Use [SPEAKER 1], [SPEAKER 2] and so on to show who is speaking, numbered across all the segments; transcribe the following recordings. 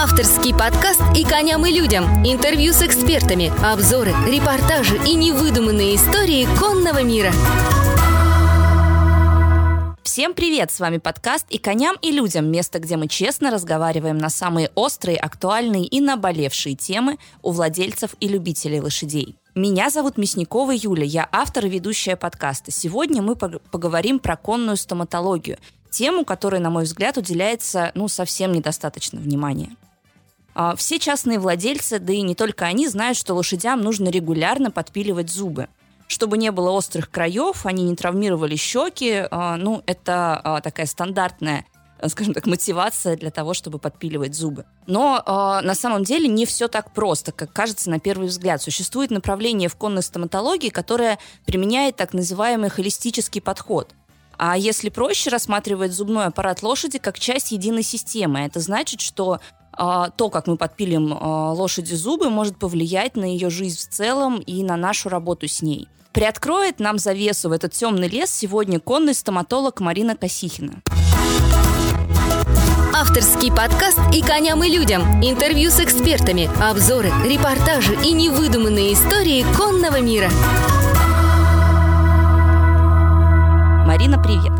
[SPEAKER 1] Авторский подкаст «И коням, и людям». Интервью с экспертами, обзоры, репортажи и невыдуманные истории конного мира.
[SPEAKER 2] Всем привет! С вами подкаст «И коням, и людям» – место, где мы честно разговариваем на самые острые, актуальные и наболевшие темы у владельцев и любителей лошадей. Меня зовут Мясникова Юля, я автор и ведущая подкаста. Сегодня мы поговорим про конную стоматологию, тему, которой, на мой взгляд, уделяется ну, совсем недостаточно внимания. А, все частные владельцы, да и не только они, знают, что лошадям нужно регулярно подпиливать зубы. Чтобы не было острых краев, они не травмировали щеки. А, ну, это а, такая стандартная скажем так, мотивация для того, чтобы подпиливать зубы. Но э, на самом деле не все так просто, как кажется на первый взгляд. Существует направление в конной стоматологии, которое применяет так называемый холистический подход. А если проще, рассматривать зубной аппарат лошади как часть единой системы. Это значит, что то, как мы подпилим а, лошади зубы, может повлиять на ее жизнь в целом и на нашу работу с ней. Приоткроет нам завесу в этот темный лес сегодня конный стоматолог Марина Косихина.
[SPEAKER 1] Авторский подкаст «И коням, и людям». Интервью с экспертами, обзоры, репортажи и невыдуманные истории конного мира.
[SPEAKER 2] Марина, привет!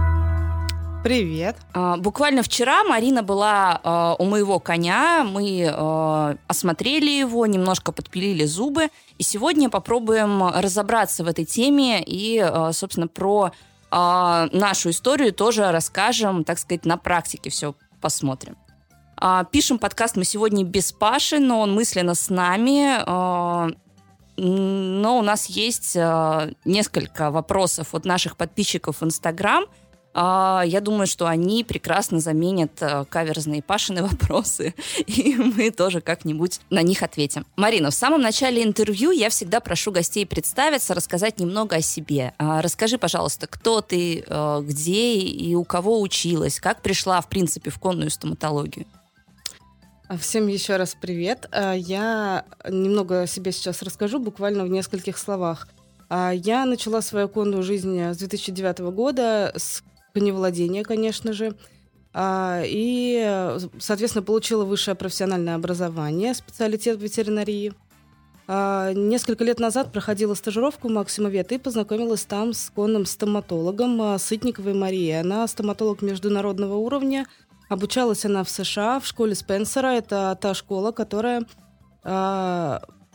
[SPEAKER 3] Привет.
[SPEAKER 2] А, буквально вчера Марина была а, у моего коня, мы а, осмотрели его, немножко подпилили зубы, и сегодня попробуем разобраться в этой теме и, собственно, про нашу историю тоже расскажем, так сказать, на практике все посмотрим. Пишем подкаст мы сегодня без Паши, но он мысленно с нами. Но у нас есть несколько вопросов от наших подписчиков в Инстаграм – я думаю, что они прекрасно заменят э, каверзные Пашины вопросы, и мы тоже как-нибудь на них ответим. Марина, в самом начале интервью я всегда прошу гостей представиться, рассказать немного о себе. А, расскажи, пожалуйста, кто ты, э, где и у кого училась, как пришла, в принципе, в конную стоматологию?
[SPEAKER 3] Всем еще раз привет. А, я немного о себе сейчас расскажу, буквально в нескольких словах. Я начала свою конную жизнь с 2009 года с коневладения, конечно же. А, и, соответственно, получила высшее профессиональное образование, специалитет ветеринарии. А, несколько лет назад проходила стажировку в Максимовет и познакомилась там с конным стоматологом а, Сытниковой Марией. Она стоматолог международного уровня. Обучалась она в США в школе Спенсера. Это та школа, которая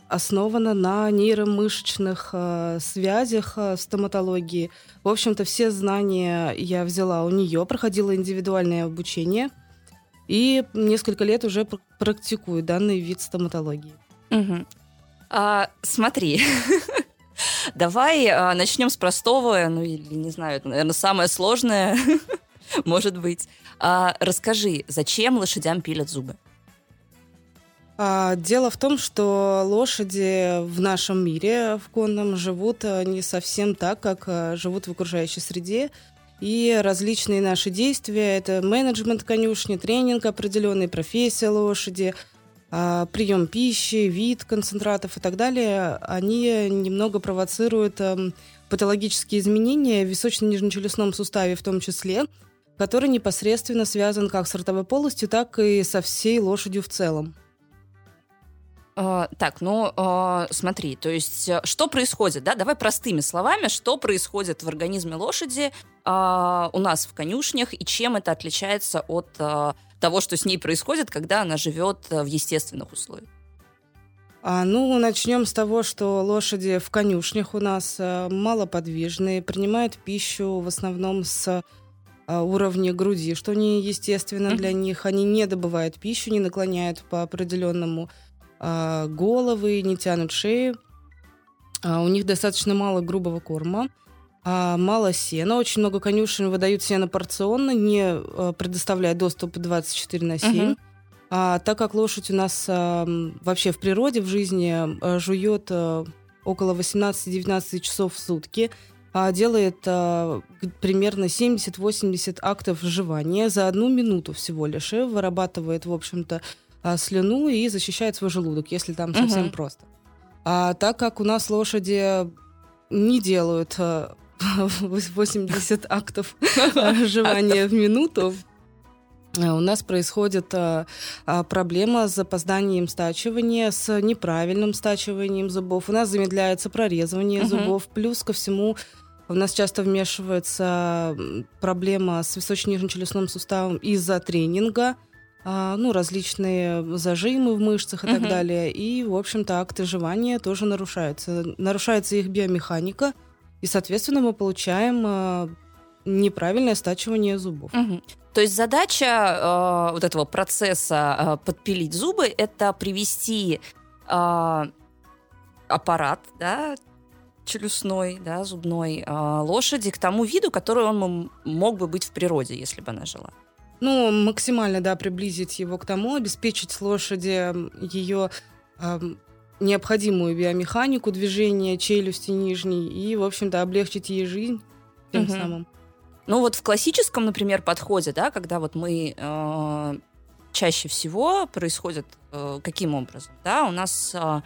[SPEAKER 3] основана на нейромышечных э, связях э, стоматологии. В общем-то, все знания я взяла у нее, проходила индивидуальное обучение и несколько лет уже практикую данный вид стоматологии.
[SPEAKER 2] Угу. А, смотри, давай а, начнем с простого, ну или не знаю, это, наверное, самое сложное, может быть. А, расскажи, зачем лошадям пилят зубы?
[SPEAKER 3] А, дело в том, что лошади в нашем мире в конном живут э, не совсем так, как э, живут в окружающей среде. И различные наши действия – это менеджмент конюшни, тренинг определенный, профессия лошади, а, прием пищи, вид концентратов и так далее, они немного провоцируют эм, патологические изменения в височно-нижнечелюстном суставе в том числе, который непосредственно связан как с ротовой полостью, так и со всей лошадью в целом.
[SPEAKER 2] Uh, так, ну uh, смотри, то есть э, что происходит, да? Давай простыми словами, что происходит в организме лошади uh, у нас в конюшнях и чем это отличается от того, что с ней происходит, когда она живет в естественных условиях?
[SPEAKER 3] А, ну, начнем с того, что лошади в конюшнях у нас малоподвижные, принимают пищу в основном с уровня груди, что не естественно mm-hmm. для них. Они не добывают пищу, не наклоняют по определенному а, головы, не тянут шеи. А, у них достаточно мало грубого корма, а, мало сена. Очень много конюшен выдают сено порционно, не предоставляя доступ 24 на 7. Угу. А, так как лошадь у нас а, вообще в природе, в жизни а, жует а, около 18-19 часов в сутки, а, делает а, примерно 70-80 актов жевания за одну минуту всего лишь, и вырабатывает, в общем-то, а, слюну и защищает свой желудок, если там совсем угу. просто. А так как у нас лошади не делают 80 актов жевания в минуту, э, у нас происходит а, а, проблема с запозданием стачивания, с неправильным стачиванием зубов. У нас замедляется прорезывание угу. зубов. Плюс ко всему у нас часто вмешивается проблема с височно-нижнечелюстным суставом из-за тренинга. А, ну, различные зажимы в мышцах и угу. так далее. И, в общем-то, акты жевания тоже нарушаются. Нарушается их биомеханика, и, соответственно, мы получаем а, неправильное стачивание зубов.
[SPEAKER 2] Угу. То есть задача э, вот этого процесса э, подпилить зубы это привести э, аппарат, да, челюстной, да, зубной э, лошади к тому виду, который он мог бы быть в природе, если бы она жила.
[SPEAKER 3] Ну, максимально, да, приблизить его к тому, обеспечить лошади ее э, необходимую биомеханику движения челюсти нижней и, в общем-то, облегчить ей жизнь тем угу. самым.
[SPEAKER 2] Ну вот в классическом, например, подходе, да, когда вот мы э, чаще всего происходит э, каким образом, да, у нас э,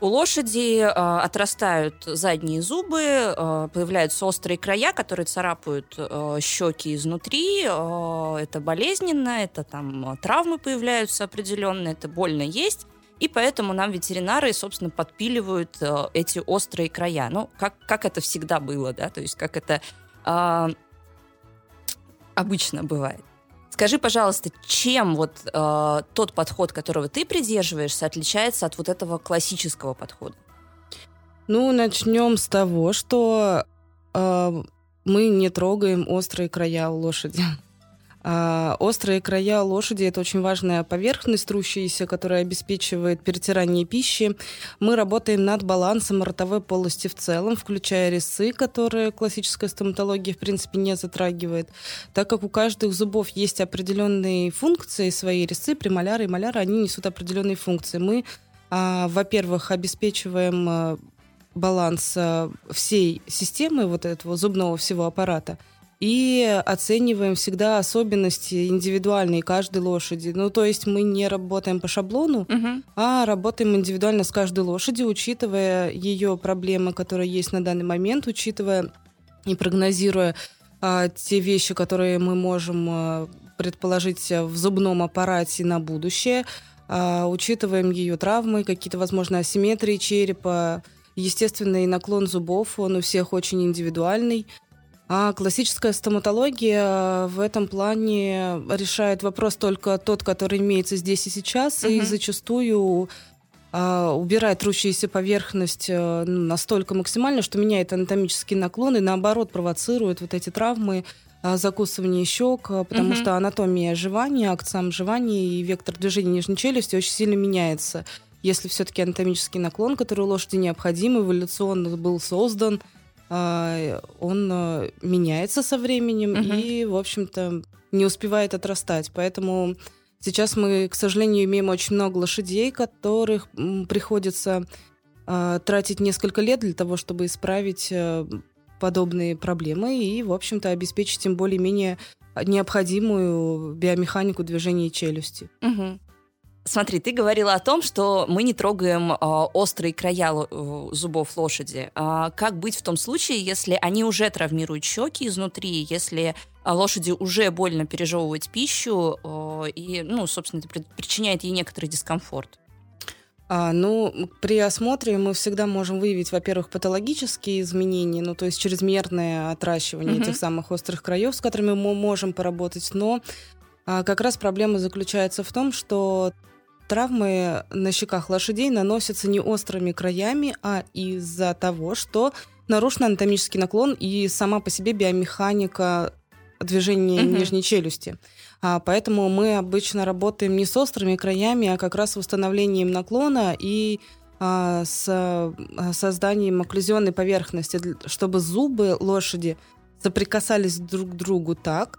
[SPEAKER 2] у лошади э, отрастают задние зубы, э, появляются острые края, которые царапают э, щеки изнутри. Э, это болезненно, это там травмы появляются определенные, это больно есть. И поэтому нам ветеринары, собственно, подпиливают э, эти острые края. Ну, как, как это всегда было, да, то есть как это э, обычно бывает. Скажи, пожалуйста, чем вот э, тот подход, которого ты придерживаешься, отличается от вот этого классического подхода?
[SPEAKER 3] Ну, начнем с того, что э, мы не трогаем острые края лошади. А, острые края лошади – это очень важная поверхность трущаяся, которая обеспечивает перетирание пищи. Мы работаем над балансом ротовой полости в целом, включая резцы, которые классическая стоматология, в принципе, не затрагивает. Так как у каждых зубов есть определенные функции, свои резцы, премоляры и маляры, они несут определенные функции. Мы, а, во-первых, обеспечиваем а, баланс всей системы вот этого зубного всего аппарата – и оцениваем всегда особенности индивидуальные каждой лошади. Ну, то есть мы не работаем по шаблону, угу. а работаем индивидуально с каждой лошадью, учитывая ее проблемы, которые есть на данный момент, учитывая и прогнозируя а, те вещи, которые мы можем а, предположить в зубном аппарате на будущее, а, учитываем ее травмы, какие-то, возможно, асимметрии черепа, естественный наклон зубов, он у всех очень индивидуальный. А классическая стоматология в этом плане решает вопрос только тот, который имеется здесь и сейчас, угу. и зачастую а, убирает трущуюся поверхность а, настолько максимально, что меняет анатомический наклон и наоборот провоцирует вот эти травмы, а, закусывание щек, потому угу. что анатомия жевания, акт сам жевания и вектор движения нижней челюсти очень сильно меняется. Если все-таки анатомический наклон, который у лошади необходим, эволюционно был создан, а, он а, меняется со временем угу. и, в общем-то, не успевает отрастать. Поэтому сейчас мы, к сожалению, имеем очень много лошадей, которых приходится э, тратить несколько лет для того, чтобы исправить подобные проблемы и, в общем-то, обеспечить им более-менее необходимую биомеханику движения челюсти.
[SPEAKER 2] Угу. Смотри, ты говорила о том, что мы не трогаем э, острые края э, зубов лошади. А как быть в том случае, если они уже травмируют щеки изнутри, если э, лошади уже больно пережевывать пищу э, и, ну, собственно, это причиняет ей некоторый дискомфорт?
[SPEAKER 3] А, ну, при осмотре мы всегда можем выявить, во-первых, патологические изменения, ну, то есть чрезмерное отращивание mm-hmm. этих самых острых краев, с которыми мы можем поработать, но а, как раз проблема заключается в том, что Травмы на щеках лошадей наносятся не острыми краями, а из-за того, что нарушен анатомический наклон и сама по себе биомеханика движения угу. нижней челюсти. А, поэтому мы обычно работаем не с острыми краями, а как раз с восстановлением наклона и а, с а, созданием окклюзионной поверхности, чтобы зубы лошади соприкасались друг к другу так,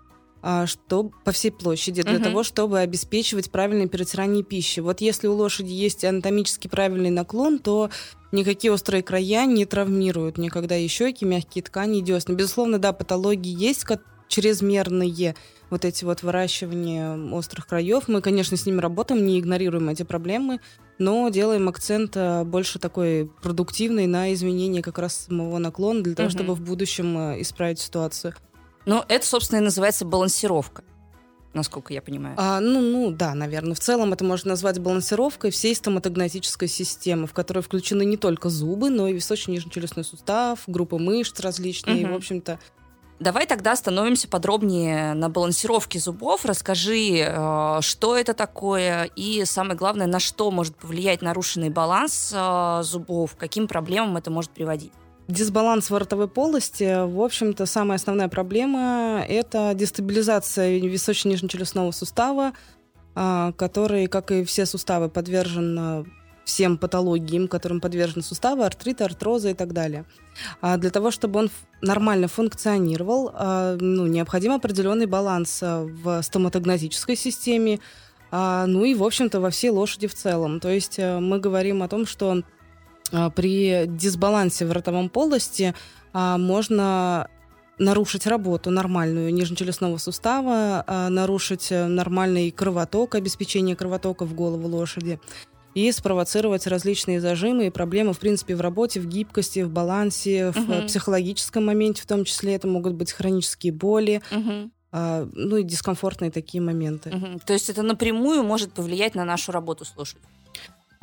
[SPEAKER 3] что по всей площади для угу. того, чтобы обеспечивать правильное перетирание пищи. Вот если у лошади есть анатомически правильный наклон, то никакие острые края не травмируют никогда и щеки, мягкие ткани, десны. Безусловно, да, патологии есть, чрезмерные вот эти вот выращивания острых краев. Мы, конечно, с ними работаем, не игнорируем эти проблемы, но делаем акцент а, больше такой продуктивный на изменение как раз самого наклона для того, угу. чтобы в будущем а, исправить ситуацию.
[SPEAKER 2] Ну, это, собственно, и называется балансировка. насколько я понимаю.
[SPEAKER 3] А, ну, ну, да, наверное. В целом это можно назвать балансировкой всей стоматогнатической системы, в которой включены не только зубы, но и височно-нижнечелюстной сустав, группы мышц различные, угу. в общем-то,
[SPEAKER 2] Давай тогда остановимся подробнее на балансировке зубов. Расскажи, э, что это такое и, самое главное, на что может повлиять нарушенный баланс э, зубов, каким проблемам это может приводить.
[SPEAKER 3] Дисбаланс в ротовой полости, в общем-то, самая основная проблема – это дестабилизация височно-нижнечелюстного сустава, а, который, как и все суставы, подвержен всем патологиям, которым подвержены суставы, артриты, артрозы и так далее. А для того, чтобы он нормально функционировал, а, ну, необходим определенный баланс а, в стоматогнатической системе, ну и, в общем-то, во всей лошади в целом. То есть э, мы говорим о том, что при дисбалансе в ротовом полости можно нарушить работу нормальную нижнечелюстного сустава, нарушить э, нормальный кровоток, обеспечение кровотока в голову лошади и спровоцировать различные зажимы и проблемы, в принципе, в работе, в гибкости, в балансе, в угу. психологическом моменте в том числе. Это могут быть хронические боли, а, ну и дискомфортные такие моменты.
[SPEAKER 2] Угу. То есть это напрямую может повлиять на нашу работу с лошадью?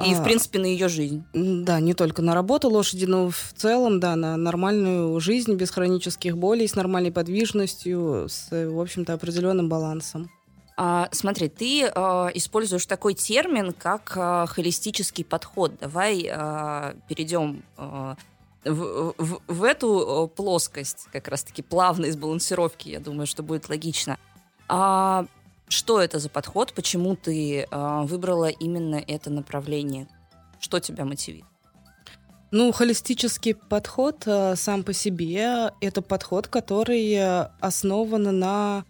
[SPEAKER 2] И, а, в принципе, на ее жизнь.
[SPEAKER 3] Да, не только на работу лошади, но в целом, да, на нормальную жизнь без хронических болей, с нормальной подвижностью, с, в общем-то, определенным балансом.
[SPEAKER 2] А, смотри, ты а, используешь такой термин, как а, холистический подход. Давай а, перейдем а, в, в, в эту плоскость, как раз-таки плавной сбалансировки, я думаю, что будет логично. А, что это за подход? Почему ты а, выбрала именно это направление? Что тебя мотивирует?
[SPEAKER 3] Ну, холистический подход а, сам по себе это подход, который основан на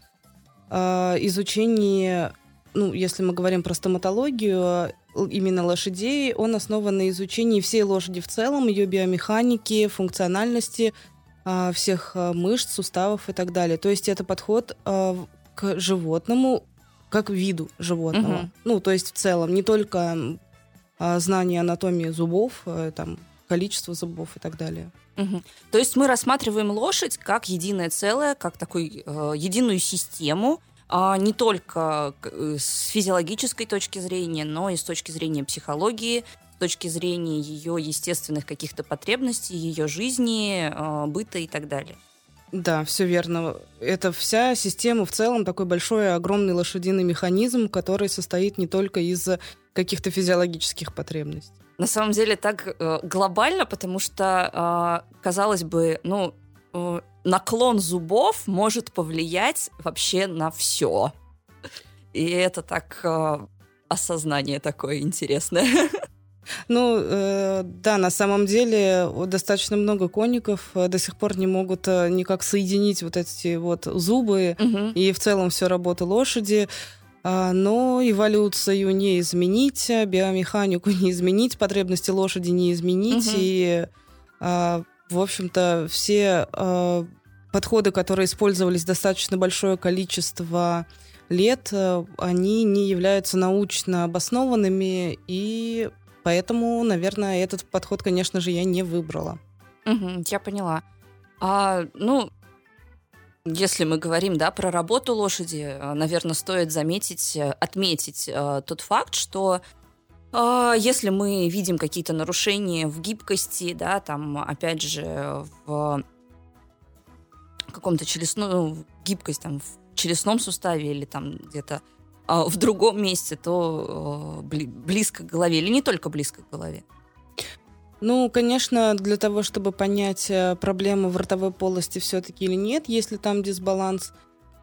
[SPEAKER 3] э, изучении, ну, если мы говорим про стоматологию, именно лошадей, он основан на изучении всей лошади в целом, ее биомеханики, функциональности, э, всех э, мышц, суставов и так далее. То есть это подход э, к животному как виду животного. Угу. Ну, то есть в целом не только э, знание анатомии зубов, э, там количество зубов и так далее.
[SPEAKER 2] Угу. То есть мы рассматриваем лошадь как единое целое, как такую э, единую систему, э, не только э, с физиологической точки зрения, но и с точки зрения психологии, с точки зрения ее естественных каких-то потребностей, ее жизни, э, быта и так далее.
[SPEAKER 3] Да, все верно. Это вся система в целом такой большой, огромный лошадиный механизм, который состоит не только из каких-то физиологических потребностей
[SPEAKER 2] на самом деле так э, глобально, потому что, э, казалось бы, ну, э, наклон зубов может повлиять вообще на все. И это так э, осознание такое интересное.
[SPEAKER 3] Ну, э, да, на самом деле достаточно много конников э, до сих пор не могут э, никак соединить вот эти вот зубы угу. и в целом всю работу лошади. А, но эволюцию не изменить, биомеханику не изменить, потребности лошади не изменить. Угу. И, а, в общем-то, все а, подходы, которые использовались достаточно большое количество лет, они не являются научно обоснованными, и поэтому, наверное, этот подход, конечно же, я не выбрала.
[SPEAKER 2] Угу, я поняла. А, ну, если мы говорим да, про работу лошади, э, наверное, стоит заметить, э, отметить э, тот факт, что если мы видим какие-то нарушения в гибкости, да, там, опять же, в каком-то челюстном, ну, гибкость там в челюстном суставе или там где-то в другом месте, то близко к голове, или не только близко к голове.
[SPEAKER 3] Ну, конечно, для того, чтобы понять, э, проблема в ротовой полости все-таки или нет, если там дисбаланс,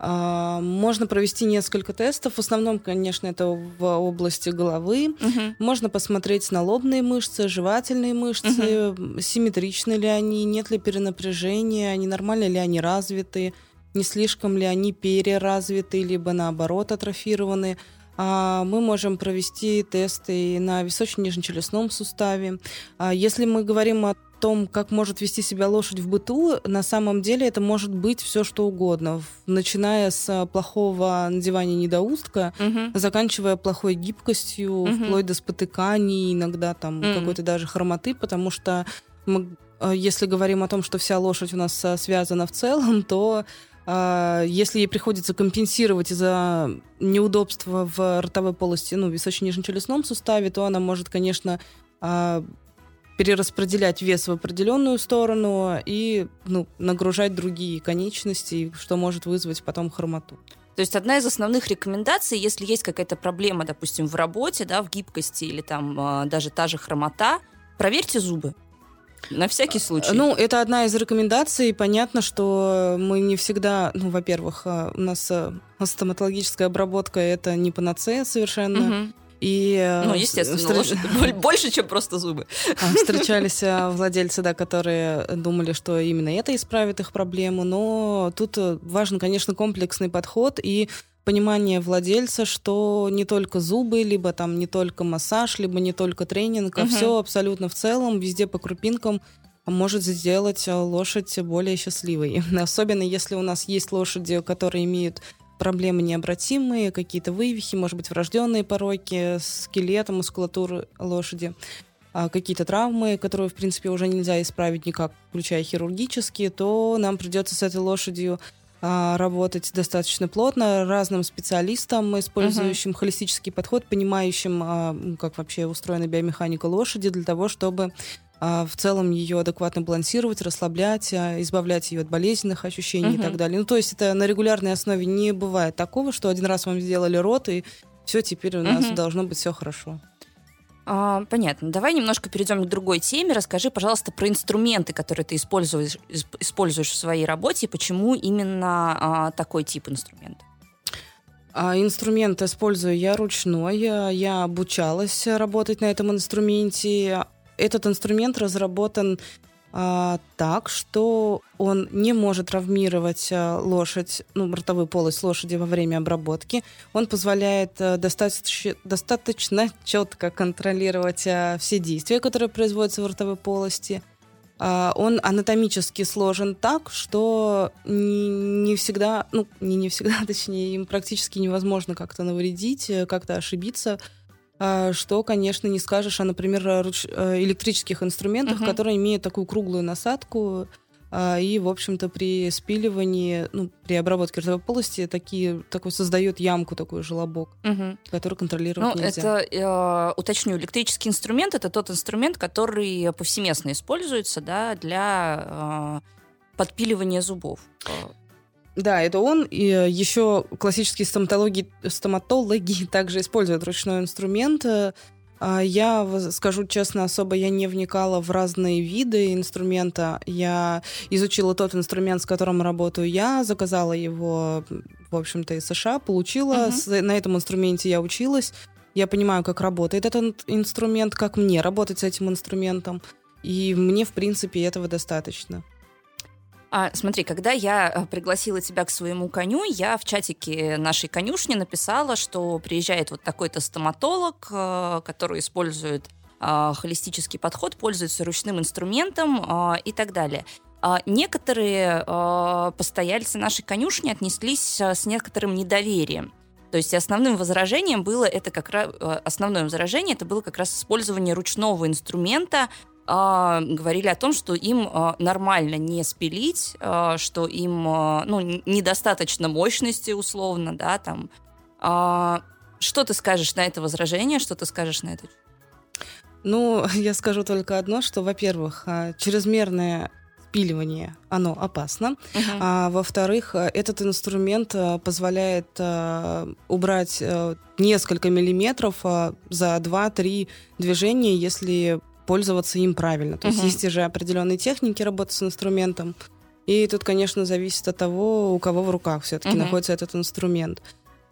[SPEAKER 3] а, можно провести несколько тестов. В основном, конечно, это в области головы. Угу. Можно посмотреть на лобные мышцы, жевательные мышцы, угу. симметричны ли они, нет ли перенапряжения, они нормально ли они развиты, не слишком ли они переразвиты, либо наоборот атрофированы. А, мы можем провести тесты на височно-нижнечелюстном суставе. А, если мы говорим о том, как может вести себя лошадь в быту, на самом деле это может быть все что угодно, начиная с плохого надевания недоустка, угу. заканчивая плохой гибкостью, угу. вплоть до спотыканий, иногда там угу. какой-то даже хромоты, потому что мы, если говорим о том, что вся лошадь у нас связана в целом, то а, если ей приходится компенсировать из-за неудобства в ротовой полости, ну, височно-нижнечелюстном суставе, то она может, конечно, а, перераспределять вес в определенную сторону и ну, нагружать другие конечности, что может вызвать потом хромоту.
[SPEAKER 2] То есть одна из основных рекомендаций, если есть какая-то проблема, допустим, в работе, да, в гибкости или там а, даже та же хромота, проверьте зубы. На всякий случай.
[SPEAKER 3] Ну, это одна из рекомендаций. Понятно, что мы не всегда, ну, во-первых, а, у нас а, стоматологическая обработка это не панацея совершенно.
[SPEAKER 2] Угу. И, ну, естественно, встр... больше, чем просто зубы.
[SPEAKER 3] Встречались владельцы, да, которые думали, что именно это исправит их проблему, но тут важен, конечно, комплексный подход и понимание владельца, что не только зубы, либо там не только массаж, либо не только тренинг, а угу. все абсолютно в целом, везде по крупинкам может сделать э, лошадь более счастливой. Особенно если у нас есть лошади, которые имеют проблемы необратимые, какие-то вывихи, может быть, врожденные пороки, скелета, мускулатуры лошади а, какие-то травмы, которые, в принципе, уже нельзя исправить никак, включая хирургические, то нам придется с этой лошадью а, работать достаточно плотно разным специалистам, использующим uh-huh. холистический подход, понимающим, а, как вообще устроена биомеханика лошади, для того, чтобы а, в целом ее адекватно балансировать, расслаблять, избавлять ее от болезненных ощущений uh-huh. и так далее. Ну, то есть это на регулярной основе не бывает такого, что один раз вам сделали рот, и все, теперь у нас uh-huh. должно быть все хорошо.
[SPEAKER 2] А, понятно. Давай немножко перейдем к другой теме. Расскажи, пожалуйста, про инструменты, которые ты используешь, используешь в своей работе, и почему именно а, такой тип инструмента.
[SPEAKER 3] А, инструмент использую я ручной. Я обучалась работать на этом инструменте. Этот инструмент разработан а, так, что он не может травмировать а, лошадь, ну, ротовую полость лошади во время обработки. Он позволяет а, достаточно, достаточно четко контролировать а, все действия, которые производятся в ротовой полости. А, он анатомически сложен так, что не, не всегда, ну, не, не всегда, точнее, им практически невозможно как-то навредить, э, как-то ошибиться. А, что, конечно, не скажешь о, например. Э, электрических инструментах, uh-huh. которые имеют такую круглую насадку, а, и, в общем-то, при спиливании, ну, при обработке ротовой полости такие, такой создает ямку, такой желобок, угу. который контролировать ну,
[SPEAKER 2] нельзя. Это, э, уточню, электрический инструмент — это тот инструмент, который повсеместно используется да, для э, подпиливания зубов.
[SPEAKER 3] Да, это он. И э, еще классические стоматологи, стоматологи также используют ручной инструмент. Э, а я скажу честно, особо я не вникала в разные виды инструмента. Я изучила тот инструмент, с которым работаю я, заказала его, в общем-то, из США, получила. Uh-huh. На этом инструменте я училась. Я понимаю, как работает этот инструмент, как мне работать с этим инструментом. И мне, в принципе, этого достаточно.
[SPEAKER 2] А, смотри, когда я э, пригласила тебя к своему коню, я в чатике нашей конюшни написала, что приезжает вот такой-то стоматолог, э, который использует э, холистический подход, пользуется ручным инструментом и так далее. А некоторые постояльцы нашей конюшни отнеслись с некоторым недоверием. То есть основным возражением было это как раз основное возражение это было как раз использование ручного инструмента а, говорили о том, что им а, нормально не спилить, а, что им а, ну, недостаточно мощности условно, да, там. А, что ты скажешь на это возражение, что ты скажешь на это?
[SPEAKER 3] Ну, я скажу только одно, что, во-первых, чрезмерное спиливание, оно опасно. Uh-huh. А во-вторых, этот инструмент позволяет а, убрать а, несколько миллиметров а, за 2-3 движения, если пользоваться им правильно. То uh-huh. есть есть же определенные техники работы с инструментом. И тут, конечно, зависит от того, у кого в руках все-таки uh-huh. находится этот инструмент.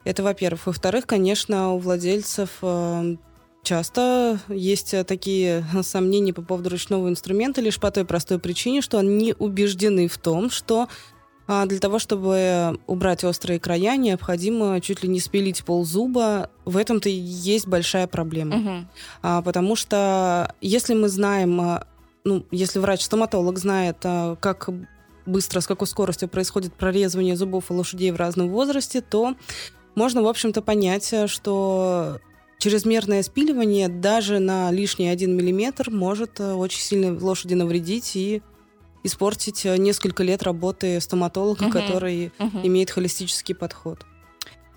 [SPEAKER 3] Это, во-первых. Во-вторых, конечно, у владельцев э, часто есть такие сомнения по поводу ручного инструмента лишь по той простой причине, что они убеждены в том, что а для того, чтобы убрать острые края, необходимо чуть ли не спилить ползуба. В этом-то и есть большая проблема. Угу. А, потому что если мы знаем, а, ну, если врач-стоматолог знает, а, как быстро, с какой скоростью происходит прорезывание зубов у лошадей в разном возрасте, то можно, в общем-то, понять, что чрезмерное спиливание даже на лишний один миллиметр может очень сильно лошади навредить и испортить э, несколько лет работы стоматолога, угу. который угу. имеет холистический подход.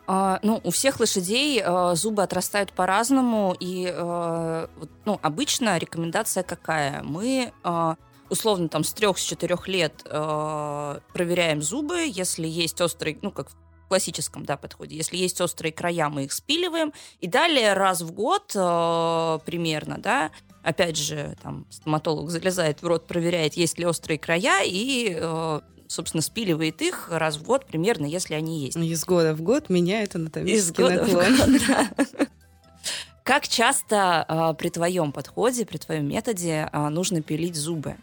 [SPEAKER 2] А, ну, у всех лошадей а, зубы отрастают по-разному, и а, ну, обычно рекомендация какая? Мы условно там с трех, с четырех лет проверяем зубы, если есть острый, ну, как классическом да, подходе, если есть острые края, мы их спиливаем, и далее раз в год а, примерно, да, опять же, там стоматолог залезает в рот, проверяет, есть ли острые края, и собственно, спиливает их раз в год примерно, если они есть.
[SPEAKER 3] Из года в год меняет анатомический Из года наклон. В год, да.
[SPEAKER 2] Как часто а, при твоем подходе, при твоем методе а, нужно пилить зубы?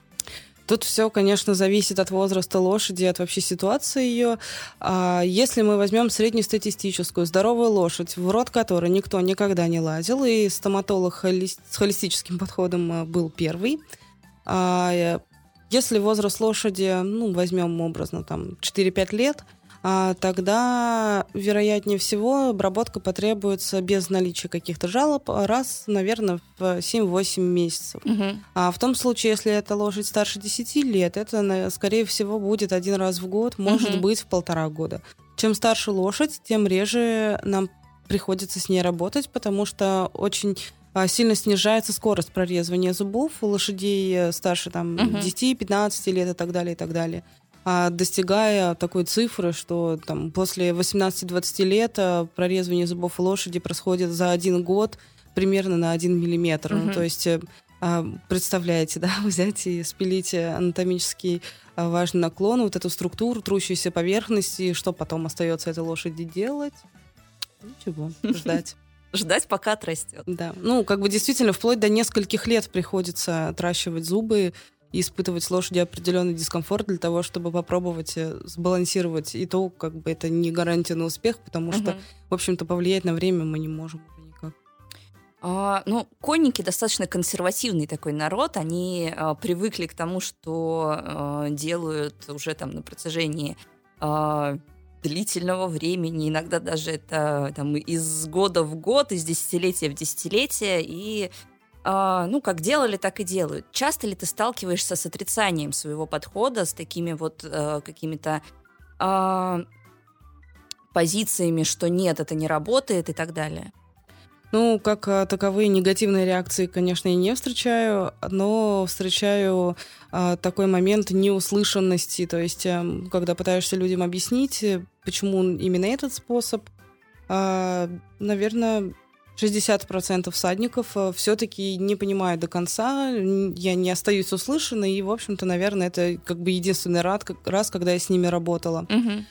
[SPEAKER 3] Тут все, конечно, зависит от возраста лошади, от вообще ситуации ее. А если мы возьмем среднестатистическую здоровую лошадь, в рот которой никто никогда не лазил, и стоматолог с холистическим подходом а, был первый, а, если возраст лошади, ну, возьмем образно, там, 4-5 лет, тогда, вероятнее всего, обработка потребуется без наличия каких-то жалоб раз, наверное, в 7-8 месяцев. Угу. А в том случае, если эта лошадь старше 10 лет, это, скорее всего, будет один раз в год, может угу. быть, в полтора года. Чем старше лошадь, тем реже нам приходится с ней работать, потому что очень а, сильно снижается скорость прорезывания зубов у лошадей э, старше там, uh-huh. 10-15 лет и так далее, и так далее. А достигая такой цифры, что там, после 18-20 лет э, прорезывание зубов у лошади происходит за один год примерно на 1 миллиметр. Uh-huh. Ну, то есть э, а, представляете, да, взять и спилить анатомический важный наклон, вот эту структуру, трущуюся поверхность, и что потом остается этой лошади делать? Ничего, ждать
[SPEAKER 2] ждать, пока отрастет.
[SPEAKER 3] Да. Ну, как бы действительно, вплоть до нескольких лет приходится отращивать зубы и испытывать лошади определенный дискомфорт для того, чтобы попробовать э, сбалансировать. И то, как бы это не гарантия на успех, потому что, угу. в общем-то, повлиять на время мы не можем никак.
[SPEAKER 2] А, ну, конники достаточно консервативный такой народ. Они а, привыкли к тому, что а, делают уже там на протяжении а, длительного времени, иногда даже это там из года в год, из десятилетия в десятилетие, и э, ну, как делали, так и делают. Часто ли ты сталкиваешься с отрицанием своего подхода, с такими вот э, какими-то э, позициями, что нет, это не работает и так далее?
[SPEAKER 3] Ну, как а, таковые негативные реакции, конечно, я не встречаю, но встречаю а, такой момент неуслышанности. То есть, а, когда пытаешься людям объяснить, э, почему именно этот способ, а, наверное, 60% всадников э, все-таки не понимают до конца, я не остаюсь услышанной, и, в общем-то, наверное, это как бы единственный раз, когда я с ними работала. Угу.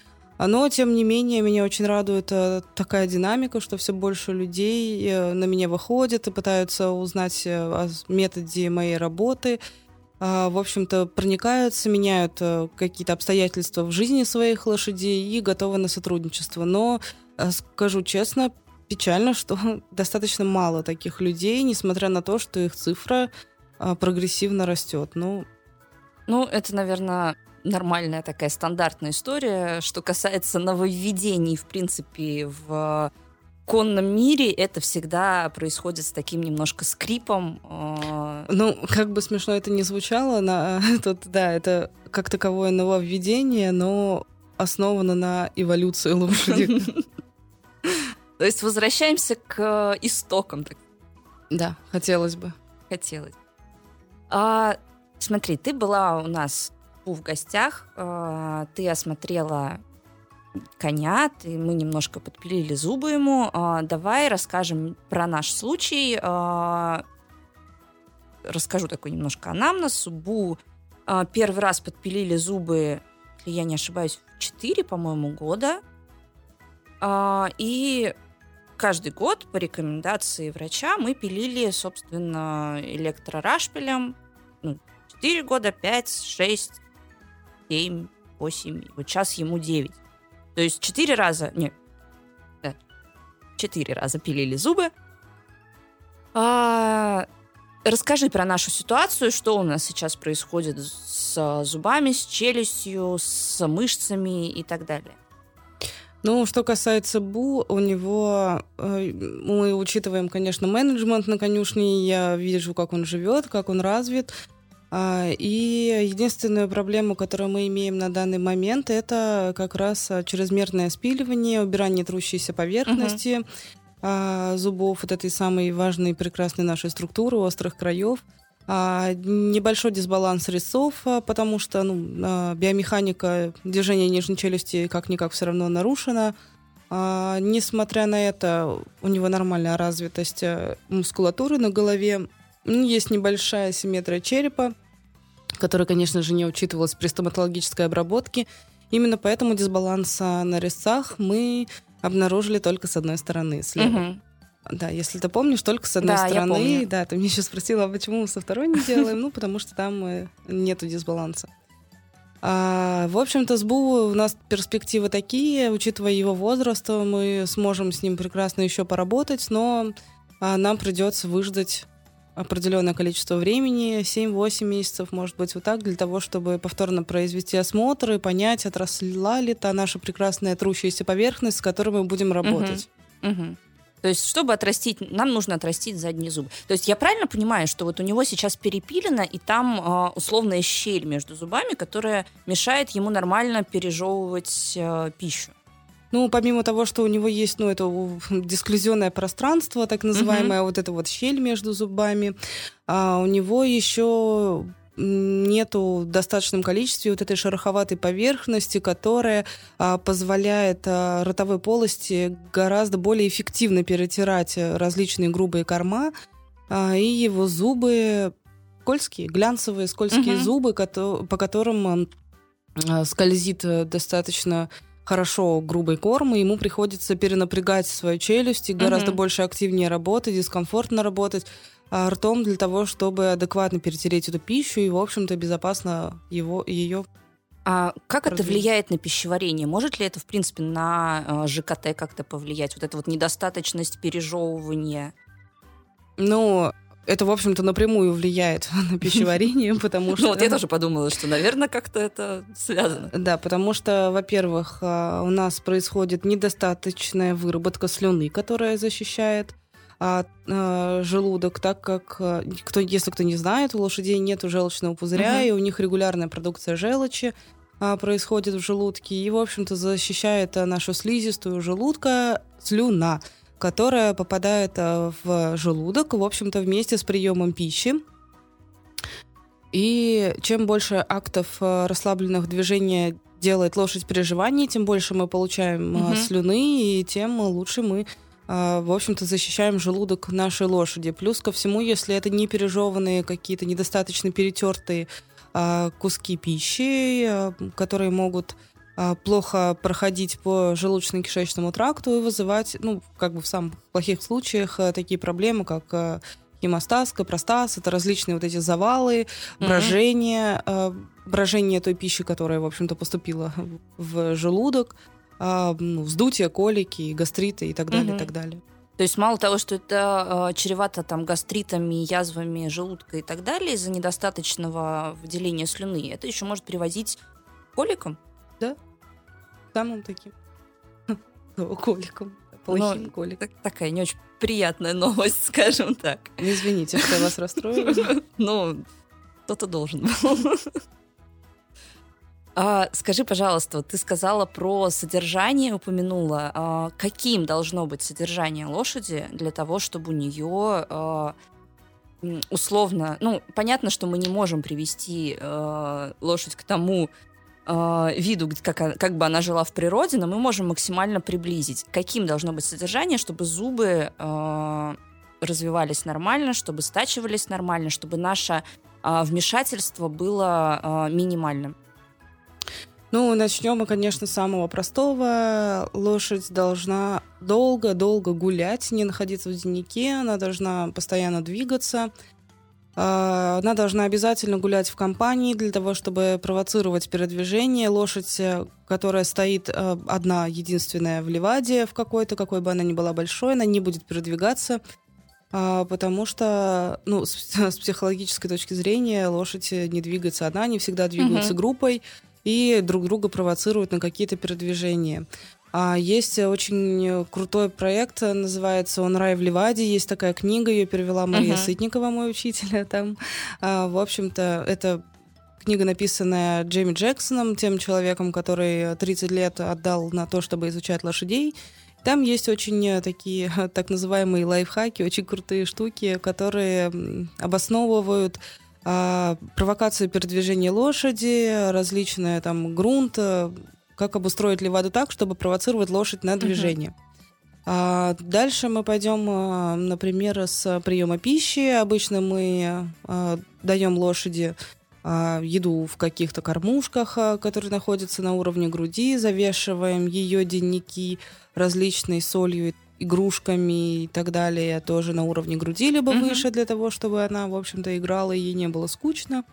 [SPEAKER 3] Но, тем не менее, меня очень радует э, такая динамика, что все больше людей э, на меня выходят и пытаются узнать о методе моей работы. Э, в общем-то, проникаются, меняют какие-то обстоятельства в жизни своих лошадей и готовы на сотрудничество. Но, скажу честно, печально, что достаточно мало таких людей, несмотря на то, что их цифра э, прогрессивно растет. Ну,
[SPEAKER 2] ну, это, наверное, нормальная такая стандартная история. Что касается нововведений, в принципе, в конном мире это всегда происходит с таким немножко скрипом.
[SPEAKER 3] Э. Ну, как бы смешно это не звучало, на, тут, да, это как таковое нововведение, но основано на эволюции лошади.
[SPEAKER 2] То есть возвращаемся к истокам.
[SPEAKER 3] Да, хотелось бы.
[SPEAKER 2] Хотелось. А, смотри, ты была у нас в гостях, э, ты осмотрела коня, ты, мы немножко подпилили зубы ему. Э, давай расскажем про наш случай. Э, расскажу такой немножко анамнез. Бу э, первый раз подпилили зубы, если я не ошибаюсь, в 4, по-моему, года. Э, и каждый год по рекомендации врача мы пилили, собственно, электрорашпилем. Ну, 4 года, 5, 6, 7, 8, вот сейчас ему 9. То есть 4 раза, нет, да, 4 раза пилили зубы. А, расскажи про нашу ситуацию, что у нас сейчас происходит с зубами, с челюстью, с мышцами и так далее.
[SPEAKER 3] Ну, что касается Бу, у него э, мы учитываем, конечно, менеджмент на конюшне. Я вижу, как он живет, как он развит. А, и единственную проблему, которую мы имеем на данный момент, это как раз чрезмерное спиливание, убирание трущейся поверхности uh-huh. зубов, вот этой самой важной и прекрасной нашей структуры, острых краев. А, небольшой дисбаланс резцов, потому что ну, биомеханика движения нижней челюсти как-никак все равно нарушена. А, несмотря на это, у него нормальная развитость э, мускулатуры на голове. Есть небольшая симметрия черепа, которая, конечно же, не учитывалась при стоматологической обработке. Именно поэтому дисбаланс на резцах мы обнаружили только с одной стороны, слева. Угу. Да, если ты помнишь, только с одной да, стороны. Да, ты мне еще спросила, а почему мы со второй не делаем? Ну, потому что там э, нету дисбаланса. А, в общем-то, с Бу у нас перспективы такие, учитывая его возраст, мы сможем с ним прекрасно еще поработать, но а, нам придется выждать определенное количество времени, 7-8 месяцев, может быть, вот так, для того, чтобы повторно произвести осмотр и понять, отросла ли та наша прекрасная трущаяся поверхность, с которой мы будем работать.
[SPEAKER 2] Угу. Угу. То есть, чтобы отрастить, нам нужно отрастить задний зуб. То есть, я правильно понимаю, что вот у него сейчас перепилено, и там э, условная щель между зубами, которая мешает ему нормально пережевывать э, пищу?
[SPEAKER 3] Ну, помимо того, что у него есть, ну, это дисклюзионное пространство, так называемая, mm-hmm. вот эта вот щель между зубами, а у него еще нету в достаточном количестве вот этой шероховатой поверхности, которая а, позволяет а, ротовой полости гораздо более эффективно перетирать различные грубые корма, а, и его зубы скользкие, глянцевые скользкие угу. зубы, по которым а, скользит достаточно хорошо грубый корм, и ему приходится перенапрягать свою челюсть и гораздо mm больше активнее работать, дискомфортно работать. А, ртом для того, чтобы адекватно перетереть эту пищу и, в общем-то, безопасно его, ее
[SPEAKER 2] а как это влияет на пищеварение? Может ли это, в принципе, на э, ЖКТ как-то повлиять? Вот эта вот недостаточность пережевывания?
[SPEAKER 3] Ну, это, в общем-то, напрямую влияет на пищеварение, потому что...
[SPEAKER 2] Ну, вот я тоже подумала, что, наверное, как-то это связано.
[SPEAKER 3] Да, потому что, во-первых, а, у нас происходит недостаточная выработка слюны, которая защищает а, а, желудок, так как, а, кто, если кто не знает, у лошадей нет желчного пузыря, угу. и у них регулярная продукция желчи а, происходит в желудке, и, в общем-то, защищает нашу слизистую желудка слюна, которая попадает а, в желудок, в общем-то, вместе с приемом пищи. И чем больше актов а, расслабленных движений делает лошадь при жевании, тем больше мы получаем угу. слюны, и тем лучше мы в общем-то, защищаем желудок нашей лошади. Плюс ко всему, если это не пережеванные какие-то недостаточно перетертые а, куски пищи, а, которые могут плохо проходить по желудочно-кишечному тракту и вызывать, ну, как бы в самых плохих случаях, такие проблемы, как гемостаз, простаз, это различные вот эти завалы, брожение, брожение той пищи, которая, в общем-то, поступила в желудок а, ну, вздутие, колики, гастриты и так далее, угу. и так далее.
[SPEAKER 2] То есть мало того, что это э, чревато там гастритами, язвами желудка и так далее из-за недостаточного выделения слюны, это еще может приводить к коликам?
[SPEAKER 3] Да, самым таким коликом, плохим ну, коликом.
[SPEAKER 2] такая не очень приятная новость, скажем так.
[SPEAKER 3] Извините, что я вас расстроила.
[SPEAKER 2] Ну, кто-то должен был. А, скажи, пожалуйста, ты сказала про содержание, упомянула. А, каким должно быть содержание лошади для того, чтобы у нее а, условно, ну, понятно, что мы не можем привести а, лошадь к тому а, виду, как, как бы она жила в природе, но мы можем максимально приблизить. Каким должно быть содержание, чтобы зубы а, развивались нормально, чтобы стачивались нормально, чтобы наше а, вмешательство было а, минимальным?
[SPEAKER 3] Ну, начнем мы, конечно, с самого простого. Лошадь должна долго-долго гулять, не находиться в деннике, она должна постоянно двигаться. А, она должна обязательно гулять в компании для того, чтобы провоцировать передвижение. Лошадь, э, которая стоит э, одна, единственная в леваде в какой-то, какой бы она ни была большой, она не будет передвигаться, а, потому что, ну, с, с психологической точки зрения, лошадь не двигается одна, они всегда двигаются uh-huh. группой и друг друга провоцируют на какие-то передвижения. А есть очень крутой проект, называется «Он рай в Ливаде». Есть такая книга, ее перевела Мария uh-huh. Сытникова, мой учитель там. А, в общем-то, это книга, написанная Джейми Джексоном, тем человеком, который 30 лет отдал на то, чтобы изучать лошадей. Там есть очень такие так называемые лайфхаки, очень крутые штуки, которые обосновывают а, провокацию передвижения лошади, различные там грунт, как обустроить ливаду так, чтобы провоцировать лошадь на движение. Uh-huh. А дальше мы пойдем, а, например, с приема пищи. Обычно мы а, даем лошади еду в каких-то кормушках, которые находятся на уровне груди, завешиваем ее денники различной солью, игрушками и так далее, тоже на уровне груди, либо uh-huh. выше, для того, чтобы она, в общем-то, играла и ей не было скучно.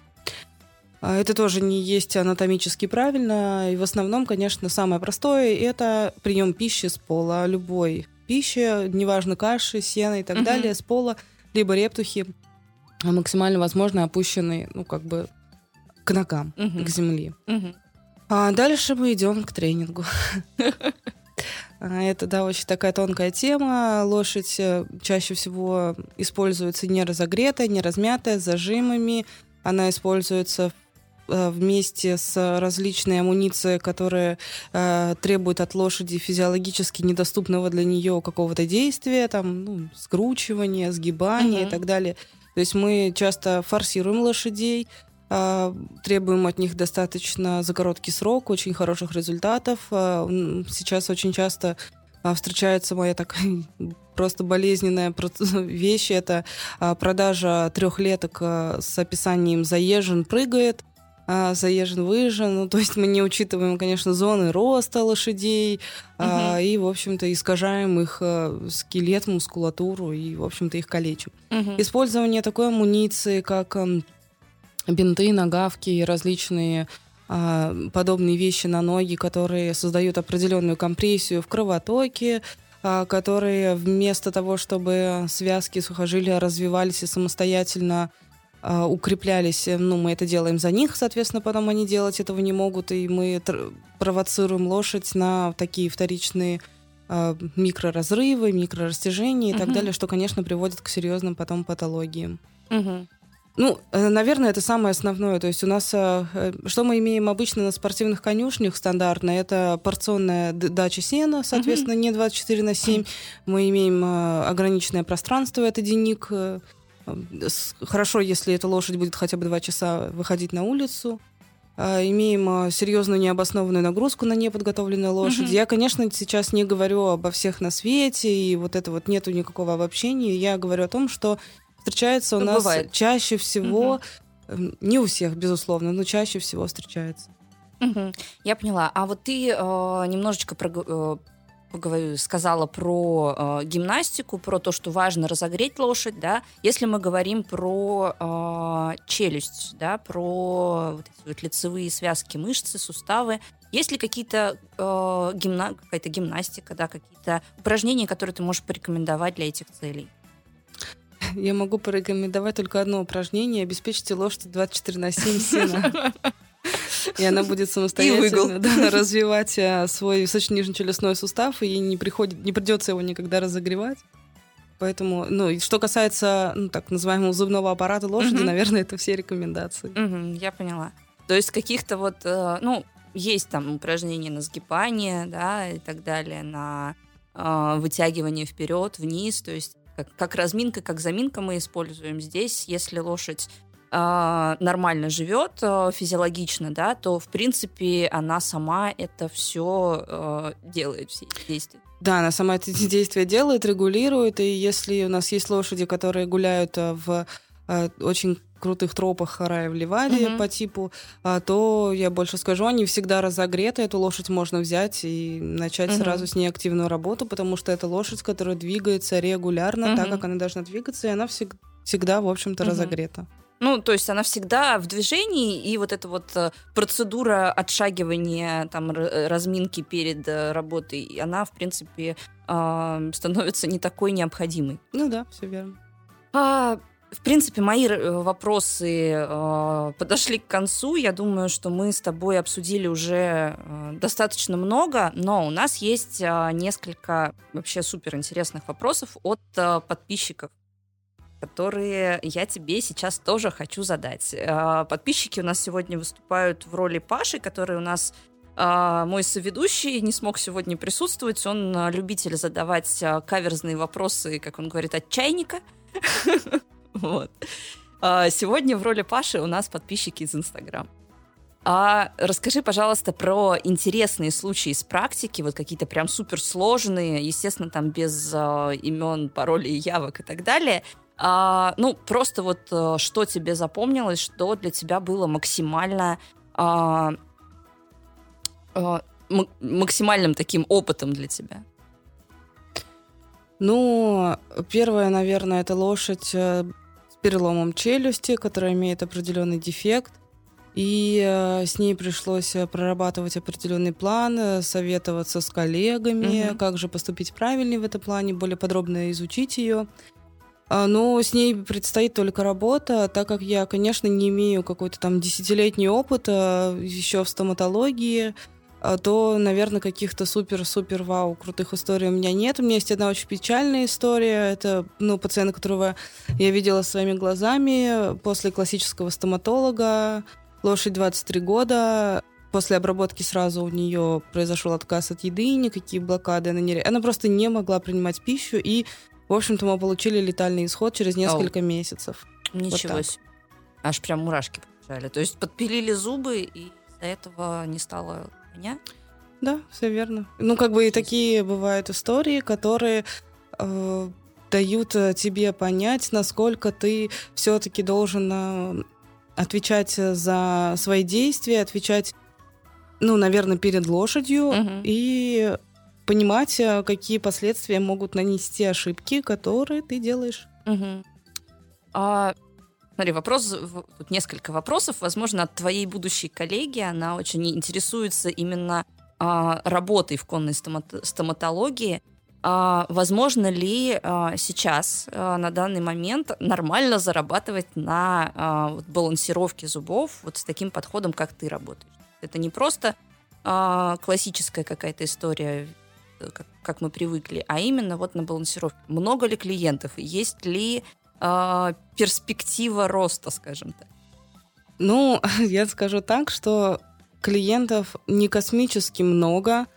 [SPEAKER 3] А, это тоже не есть анатомически правильно. И в основном, конечно, самое простое – это прием пищи с пола. Любой пищи, неважно, каши, сена и так uh-huh. далее, с пола, либо рептухи, а максимально возможно опущенные, ну, как бы к ногам, uh-huh. к земле. Uh-huh. А дальше мы идем к тренингу. Это, да, очень такая тонкая тема. Лошадь э, чаще всего используется не разогретая, не размятая, с зажимами. Она используется Э, вместе с различной амуницией, которая э, требует от лошади физиологически недоступного для нее какого-то действия, там, ну, скручивания, сгибания uh-huh. и так далее. То есть мы часто форсируем лошадей, требуем от них достаточно за короткий срок очень хороших результатов. Э, сейчас очень часто э, встречается моя такая просто болезненная вещь. Это продажа трехлеток с описанием «заезжен, прыгает», а, заезжен, выезжен. Ну, то есть мы не учитываем, конечно, зоны роста лошадей угу. а, и, в общем-то, искажаем их а, скелет, мускулатуру и, в общем-то, их калечим. Угу. Использование такой амуниции, как а, бинты, нагавки и различные а, подобные вещи на ноги, которые создают определенную компрессию в кровотоке, а, которые вместо того, чтобы связки сухожилия развивались и самостоятельно а, укреплялись, э, ну, мы это делаем за них, соответственно, потом они делать этого не могут, и мы провоцируем лошадь на такие вторичные микроразрывы, микрорастяжения и угу. так далее, что, конечно, приводит к серьезным потом патологиям. Угу. Ну, э, наверное, это самое основное. То есть у нас, что мы имеем обычно на спортивных конюшнях стандартно, это порционная дача сена, соответственно, mm-hmm. не 24 на 7. Mm-hmm. Мы имеем ограниченное пространство, это денник, Хорошо, если эта лошадь будет хотя бы два часа выходить на улицу. А, имеем серьезную необоснованную нагрузку на неподготовленную лошадь. Угу. Я, конечно, сейчас не говорю обо всех на свете, и вот это вот нету никакого обобщения. Я говорю о том, что встречается у ну, нас бывает. чаще всего, угу. не у всех, безусловно, но чаще всего встречается.
[SPEAKER 2] Угу. Я поняла. А вот ты э, немножечко про, э, поговорю, сказала про э, гимнастику, про то, что важно разогреть лошадь, да. Если мы говорим про э, челюсть, да, про вот эти вот лицевые связки, мышцы, суставы, есть ли какие-то э, гимна... какая-то гимнастика, да, какие-то упражнения, которые ты можешь порекомендовать для этих целей?
[SPEAKER 3] Я могу порекомендовать только одно упражнение. Обеспечьте лошадь 24 на 7 сена. И она будет самостоятельно да, развивать а, свой височно-нижнечелюстной сустав, и не, приходит, не придется его никогда разогревать. Поэтому, ну, и что касается, ну, так называемого зубного аппарата лошади, угу. наверное, это все рекомендации.
[SPEAKER 2] Угу, я поняла. То есть каких-то вот, э, ну, есть там упражнения на сгибание, да, и так далее, на э, вытягивание вперед, вниз, то есть как, как разминка, как заминка мы используем здесь, если лошадь э, нормально живет э, физиологично, да, то в принципе она сама это все э, делает, все эти действия.
[SPEAKER 3] Да, она сама эти действия делает, регулирует, и если у нас есть лошади, которые гуляют в э, очень крутых тропах Харая в Ливаде uh-huh. по типу, а, то я больше скажу, они всегда разогреты, эту лошадь можно взять и начать uh-huh. сразу с ней активную работу, потому что это лошадь, которая двигается регулярно, uh-huh. так как она должна двигаться, и она всег- всегда, в общем-то, uh-huh. разогрета.
[SPEAKER 2] Ну, то есть она всегда в движении, и вот эта вот э, процедура отшагивания, там, э, разминки перед работой, она, в принципе, становится не такой необходимой.
[SPEAKER 3] Ну да, все верно.
[SPEAKER 2] А, в принципе, мои э, вопросы э, подошли к концу. Я думаю, что мы с тобой обсудили уже э, достаточно много, но у нас есть э, несколько вообще супер интересных вопросов от э, подписчиков которые я тебе сейчас тоже хочу задать. Э, подписчики у нас сегодня выступают в роли Паши, который у нас э, мой соведущий не смог сегодня присутствовать. Он любитель задавать каверзные вопросы, как он говорит, от чайника. Вот. А, сегодня в роли Паши у нас подписчики из Инстаграм. А расскажи, пожалуйста, про интересные случаи из практики, вот какие-то прям суперсложные, естественно, там без а, имен, паролей, явок и так далее. А, ну, просто вот а, что тебе запомнилось, что для тебя было максимально а, а, максимальным таким опытом для тебя?
[SPEAKER 3] Ну, первое, наверное, это лошадь э, переломом челюсти, которая имеет определенный дефект. И э, с ней пришлось э, прорабатывать определенный план, э, советоваться с коллегами, угу. как же поступить правильнее в этом плане, более подробно изучить ее. А, но с ней предстоит только работа, так как я, конечно, не имею какой-то там десятилетний опыт еще в стоматологии. А, то, наверное, каких-то супер-супер вау крутых историй у меня нет. У меня есть одна очень печальная история. Это ну, пациент, которого я видела своими глазами после классического стоматолога. Лошадь 23 года. После обработки сразу у нее произошел отказ от еды, никакие блокады она не... Она просто не могла принимать пищу, и, в общем-то, мы получили летальный исход через несколько Оу. месяцев.
[SPEAKER 2] Ничего вот себе. Аж прям мурашки побежали. То есть подпилили зубы, и из-за этого не стало меня?
[SPEAKER 3] Да, все верно. Ну, как бы и такие бывают истории, которые э, дают э, тебе понять, насколько ты все-таки должен э, отвечать за свои действия, отвечать, ну, наверное, перед лошадью угу. и понимать, э, какие последствия могут нанести ошибки, которые ты делаешь.
[SPEAKER 2] Угу. А Смотри, вопрос, тут несколько вопросов, возможно, от твоей будущей коллеги. Она очень интересуется именно а, работой в конной стомат- стоматологии. А, возможно ли а, сейчас, а, на данный момент, нормально зарабатывать на а, вот, балансировке зубов вот с таким подходом, как ты работаешь? Это не просто а, классическая какая-то история, как, как мы привыкли, а именно вот на балансировке. Много ли клиентов? Есть ли э, перспектива роста, скажем так?
[SPEAKER 3] Ну, я скажу так, что клиентов не космически много.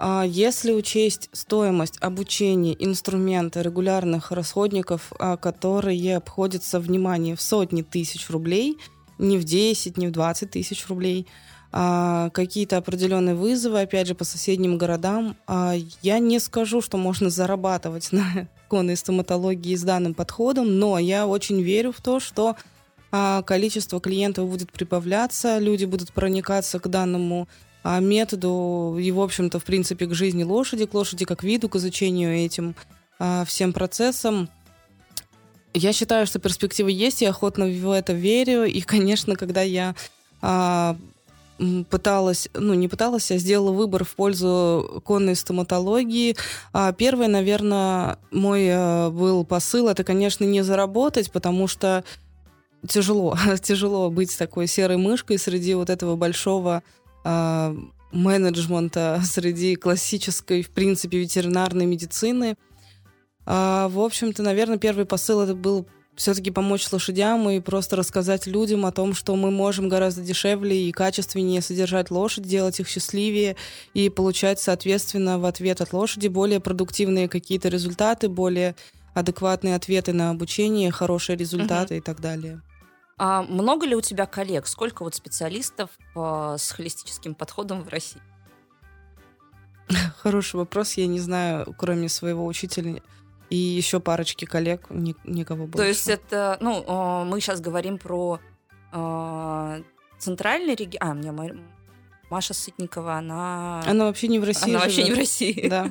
[SPEAKER 3] А если учесть стоимость обучения инструмента регулярных расходников, а, которые обходятся, внимание, в сотни тысяч рублей, не в 10, не в 20 тысяч рублей, какие-то определенные вызовы, опять же, по соседним городам, я не скажу, что можно зарабатывать на конной стоматологии с данным подходом, но я очень верю в то, что а, количество клиентов будет прибавляться, люди будут проникаться к данному а, методу и, в общем-то, в принципе, к жизни лошади, к лошади как виду, к изучению этим а, всем процессам. Я считаю, что перспективы есть, я охотно в это верю. И, конечно, когда я пыталась, ну не пыталась, а сделала выбор в пользу конной стоматологии. А первый, наверное, мой э, был посыл, это, конечно, не заработать, потому что тяжело, тяжело быть такой серой мышкой среди вот этого большого э, менеджмента, среди классической, в принципе, ветеринарной медицины. А, в общем-то, наверное, первый посыл это был все-таки помочь лошадям и просто рассказать людям о том, что мы можем гораздо дешевле и качественнее содержать лошадь, делать их счастливее и получать, соответственно, в ответ от лошади более продуктивные какие-то результаты, более адекватные ответы на обучение, хорошие результаты угу. и так далее.
[SPEAKER 2] А много ли у тебя коллег? Сколько вот специалистов э, с холистическим подходом в России?
[SPEAKER 3] Хороший вопрос, я не знаю, кроме своего учителя и еще парочки коллег, ни, никого больше.
[SPEAKER 2] То есть это, ну, мы сейчас говорим про центральный регион. А, мне Маша Сытникова, она...
[SPEAKER 3] Она вообще не в России
[SPEAKER 2] Она живет. вообще не в России.
[SPEAKER 3] Да.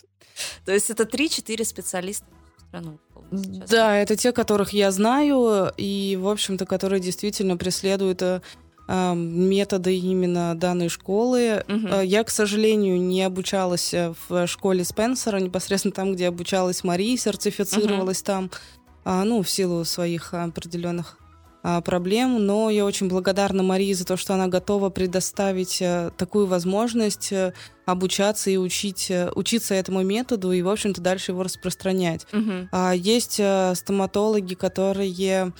[SPEAKER 2] То есть это 3-4 специалиста страну.
[SPEAKER 3] Да, это те, которых я знаю, и, в общем-то, которые действительно преследуют э, методы именно данной школы. Угу. Я, к сожалению, не обучалась э, в школе Спенсера, непосредственно там, где обучалась Мария, сертифицировалась угу. там. а, ну, в силу своих определенных а, проблем, но я очень благодарна Марии за то, что она готова предоставить э, такую возможность э, обучаться и учить, э, учиться этому методу и, в общем-то, дальше его распространять.
[SPEAKER 2] Угу.
[SPEAKER 3] Есть стоматологи, которые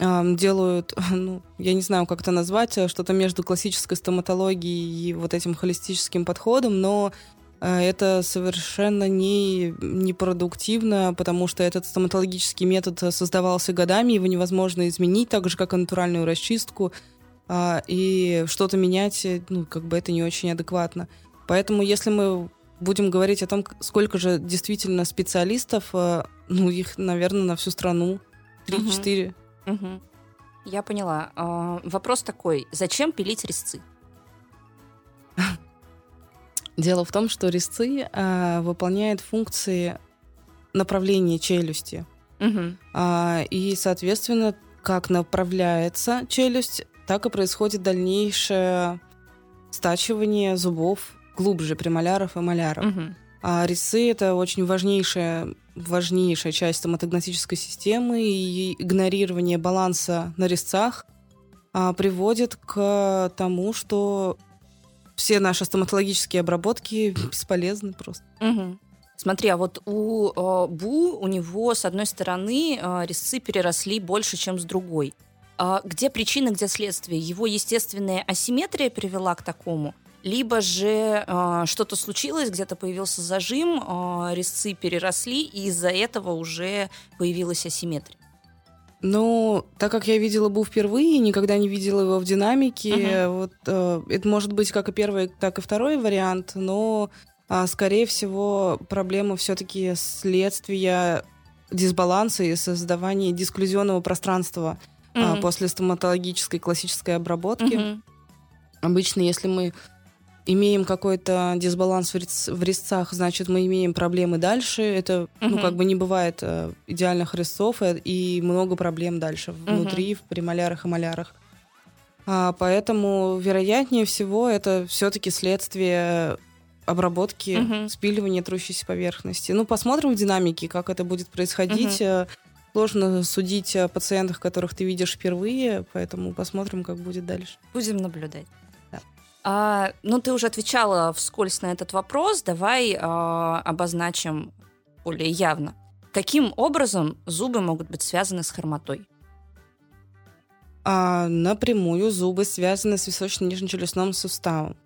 [SPEAKER 3] делают, ну, я не знаю, как это назвать, что-то между классической стоматологией и вот этим холистическим подходом, но Э, это совершенно не, непродуктивно, потому что этот стоматологический метод создавался годами, его невозможно изменить, так же, как и натуральную расчистку, а, и что-то менять, ну, как бы это не очень адекватно. Поэтому, если мы будем говорить о том, сколько же действительно специалистов, э, ну, их, наверное, на всю страну, 3-4.
[SPEAKER 2] Угу. Угу. Я поняла. А, вопрос такой, зачем пилить резцы?
[SPEAKER 3] Дело в том, что резцы э, выполняют функции направления челюсти.
[SPEAKER 2] Угу.
[SPEAKER 3] А, и, соответственно, как направляется челюсть, так и происходит дальнейшее стачивание зубов глубже премоляров и маляров.
[SPEAKER 2] Угу.
[SPEAKER 3] А резцы это очень важнейшая, важнейшая часть стоматогнатической системы, и игнорирование баланса на резцах а, приводит к тому, что все наши стоматологические обработки бесполезны просто.
[SPEAKER 2] Угу. Смотри, а вот у э, Бу, у него, с одной стороны, э, резцы переросли больше, чем с другой. А где причина, где следствие? Его естественная асимметрия привела к такому? Либо же э, что-то случилось, где-то появился зажим, э, резцы переросли, и из-за этого уже появилась асимметрия?
[SPEAKER 3] Ну, так как я видела Бу впервые, никогда не видела его в динамике, uh-huh. вот э, это может быть как и первый, так и второй вариант, но, э, скорее всего, проблема все-таки следствия дисбаланса и создавания дисклюзионного пространства uh-huh. э, после стоматологической классической обработки.
[SPEAKER 2] Uh-huh.
[SPEAKER 3] Обычно, если мы имеем какой-то дисбаланс в, рез, в резцах, значит, мы имеем проблемы дальше. Это, угу. ну, как бы не бывает э, идеальных резцов, э, и много проблем дальше внутри, угу. в премолярах и малярах. А, поэтому, вероятнее всего, это все-таки следствие обработки, угу. спиливания трущейся поверхности. Ну, посмотрим в динамике, как это будет происходить. Угу. Сложно судить о пациентах, которых ты видишь впервые, поэтому посмотрим, как будет дальше.
[SPEAKER 2] Будем наблюдать. А, ну, ты уже отвечала вскользь на этот вопрос. Давай а, обозначим более явно. Каким образом зубы могут быть связаны с хромотой?
[SPEAKER 3] А, напрямую зубы связаны с височно-нижнечелюстным суставом.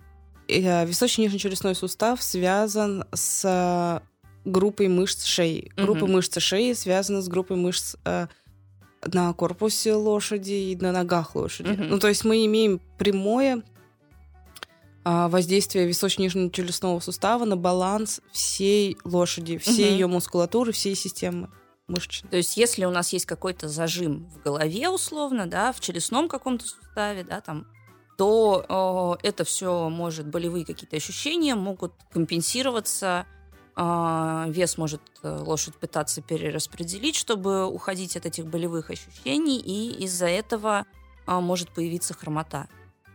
[SPEAKER 3] А, височно-нижнечелюстной сустав связан с группой мышц шеи. Группа угу. мышц шеи связана с группой мышц а, на корпусе лошади и на ногах лошади. Угу. Ну, то есть мы имеем прямое воздействие височно-нижнечелюстного сустава на баланс всей лошади, всей угу. ее мускулатуры, всей системы мышечной.
[SPEAKER 2] То есть, если у нас есть какой-то зажим в голове, условно, да, в челюстном каком-то суставе, да, там, то э, это все может, болевые какие-то ощущения могут компенсироваться, э, вес может э, лошадь пытаться перераспределить, чтобы уходить от этих болевых ощущений, и из-за этого э, может появиться хромота.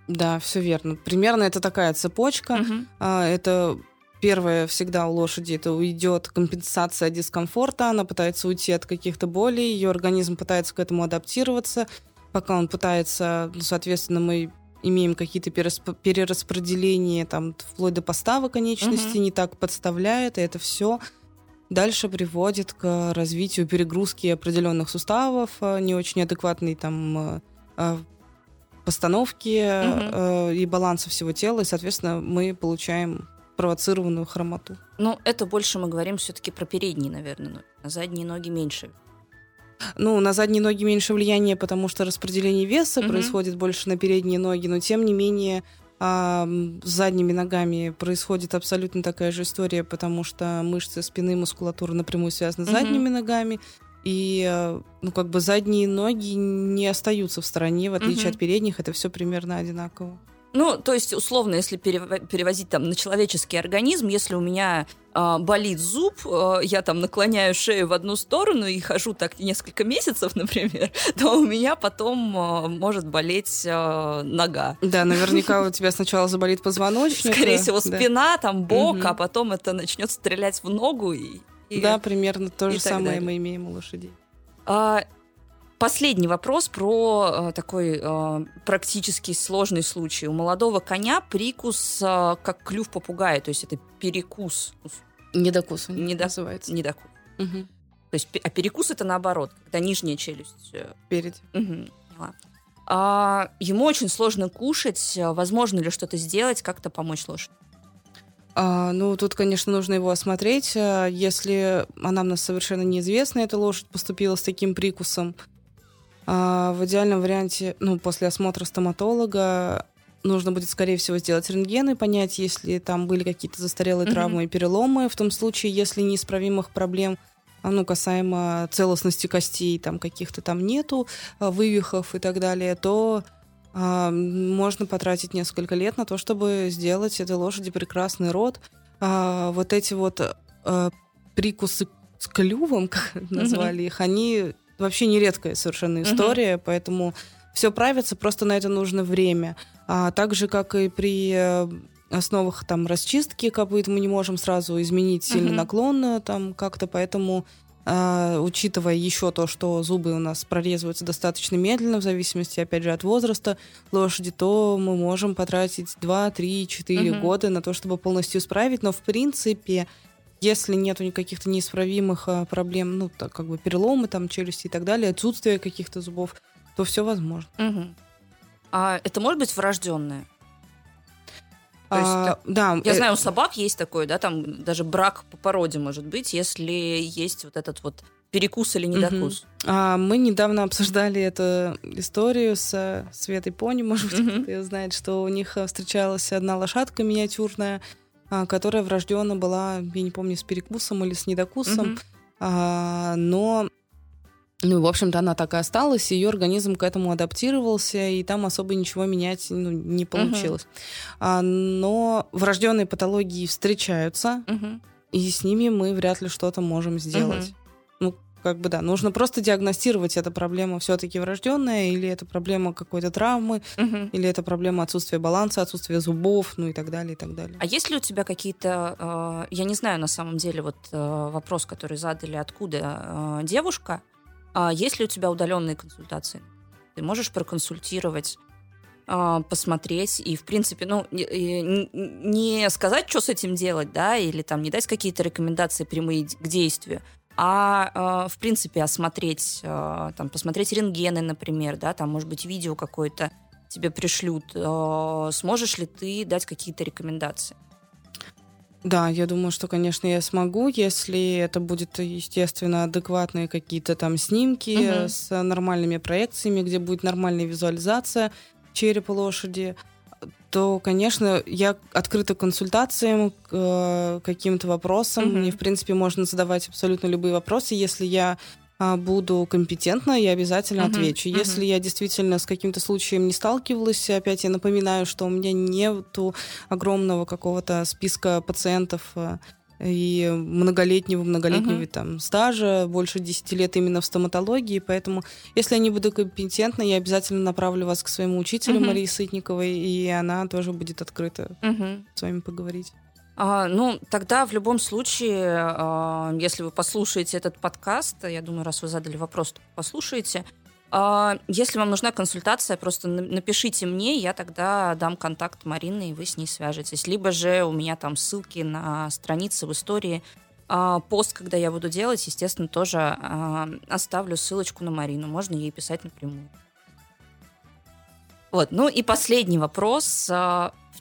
[SPEAKER 3] Да, все верно. Примерно это такая цепочка.
[SPEAKER 2] Угу.
[SPEAKER 3] Это первое всегда у лошади это уйдет компенсация дискомфорта, она пытается уйти от каких-то болей, ее организм пытается к этому адаптироваться. Пока он пытается, ну, соответственно, мы имеем какие-то перераспределения, там, вплоть до поставок конечности, угу. не так подставляет, и это все дальше приводит к развитию перегрузки определенных суставов, а, не очень адекватной там а, постановки угу. э, и баланса всего тела, и, соответственно, мы получаем провоцированную хромоту.
[SPEAKER 2] Ну, это больше мы говорим все-таки про передние, наверное, ноги. На задние ноги меньше.
[SPEAKER 3] Ну, на задние ноги меньше влияния, потому что распределение веса угу. происходит больше на передние ноги, но тем не менее а с задними ногами происходит абсолютно такая же история, потому что мышцы спины, мускулатура напрямую связаны с задними ногами, и, э, ну, как бы задние ноги не остаются в стороне, в отличие угу. от передних, это все примерно одинаково.
[SPEAKER 2] Ну, то есть, условно, если перевозить там на человеческий организм, если у меня э, болит зуб, э, я там наклоняю шею в одну сторону и хожу так несколько месяцев, например, то у меня потом э, может болеть э, нога.
[SPEAKER 3] Да, наверняка у тебя сначала заболит позвоночник.
[SPEAKER 2] Скорее всего, спина, там бок, а потом это начнет стрелять в ногу и
[SPEAKER 3] и, да, примерно то же самое далее. мы имеем у лошадей.
[SPEAKER 2] А, Последний вопрос про э, такой э, практически сложный случай. У молодого коня прикус э, как клюв попугая, то есть это перекус.
[SPEAKER 3] Недокус.
[SPEAKER 2] Недо...
[SPEAKER 3] называется.
[SPEAKER 2] Недокус. Угу. То есть, а перекус это наоборот, когда нижняя челюсть.
[SPEAKER 3] Впереди.
[SPEAKER 2] Угу, поняла. А, ему очень сложно кушать. Возможно ли что-то сделать, как-то помочь лошади?
[SPEAKER 3] А, ну, тут, конечно, нужно его осмотреть. А, если она нам совершенно неизвестна, эта лошадь поступила с таким прикусом, а, в идеальном варианте, ну, после осмотра стоматолога нужно будет, скорее всего, сделать рентген и понять, если там были какие-то застарелые mm-hmm. травмы и переломы. В том случае, если неисправимых проблем ну, касаемо целостности костей, там каких-то там нету, вывихов и так далее, то можно потратить несколько лет на то, чтобы сделать этой лошади прекрасный род. А, вот эти вот а, прикусы с клювом, как назвали их, они вообще нередкая совершенно история, поэтому все правится, просто на это нужно время. А так же, как и при э, основах там расчистки копыт, мы не можем сразу изменить сильный наклон э, там как-то, поэтому Uh, учитывая еще то, что зубы у нас прорезываются достаточно медленно, в зависимости, опять же, от возраста лошади, то мы можем потратить 2, 3, 4 uh-huh. года на то, чтобы полностью исправить. Но, в принципе, если нету никаких-то неисправимых а, проблем, ну, так как бы переломы там челюсти и так далее, отсутствие каких-то зубов, то все возможно.
[SPEAKER 2] Угу. А это может быть врожденное?
[SPEAKER 3] То есть, а, да,
[SPEAKER 2] я э... знаю, у собак есть такое, да, там даже брак по породе может быть, если есть вот этот вот перекус или недокус. Угу.
[SPEAKER 3] А, мы недавно обсуждали эту историю с Светой Пони, может быть, угу. кто знает, что у них встречалась одна лошадка миниатюрная, а, которая врожденно была, я не помню, с перекусом или с недокусом, mm-hmm. а, но ну, в общем-то, она так и осталась, ее организм к этому адаптировался, и там особо ничего менять ну, не получилось. Uh-huh. А, но врожденные патологии встречаются, uh-huh. и с ними мы вряд ли что-то можем сделать. Uh-huh как бы да, нужно просто диагностировать, эта проблема все-таки врожденная, или это проблема какой-то травмы, угу. или это проблема отсутствия баланса, отсутствия зубов, ну и так далее, и так далее.
[SPEAKER 2] А есть ли у тебя какие-то, э, я не знаю на самом деле, вот э, вопрос, который задали, откуда э, девушка, э, есть ли у тебя удаленные консультации? Ты можешь проконсультировать посмотреть и, в принципе, ну, не сказать, что с этим делать, да, или там не дать какие-то рекомендации прямые к действию, а э, в принципе осмотреть, э, там, посмотреть рентгены, например, да, там, может быть, видео какое-то тебе пришлют, сможешь ли ты дать какие-то рекомендации?
[SPEAKER 3] Да, я думаю, что, конечно, я смогу, если это будет, естественно, адекватные какие-то там снимки угу. с нормальными проекциями, где будет нормальная визуализация черепа лошади то, конечно, я открыта к консультациям, к э, каким-то вопросам. Mm-hmm. Мне, в принципе, можно задавать абсолютно любые вопросы. Если я буду компетентна, я обязательно uh-huh, отвечу. Uh-huh. Если я действительно с каким-то случаем не сталкивалась, опять я напоминаю, что у меня нету огромного какого-то списка пациентов, э, и многолетнего, многолетнего uh-huh. там стажа, больше 10 лет именно в стоматологии, поэтому если я не буду компетентна, я обязательно направлю вас к своему учителю uh-huh. Марии Сытниковой, и она тоже будет открыта uh-huh. с вами поговорить.
[SPEAKER 2] А, ну, тогда в любом случае, а, если вы послушаете этот подкаст, я думаю, раз вы задали вопрос, то послушайте, а, если вам нужна консультация, просто напишите мне, я тогда дам контакт Марины, и вы с ней свяжетесь. Либо же у меня там ссылки на страницы в истории. А, пост, когда я буду делать, естественно, тоже а, оставлю ссылочку на Марину. Можно ей писать напрямую. Вот, ну и последний вопрос.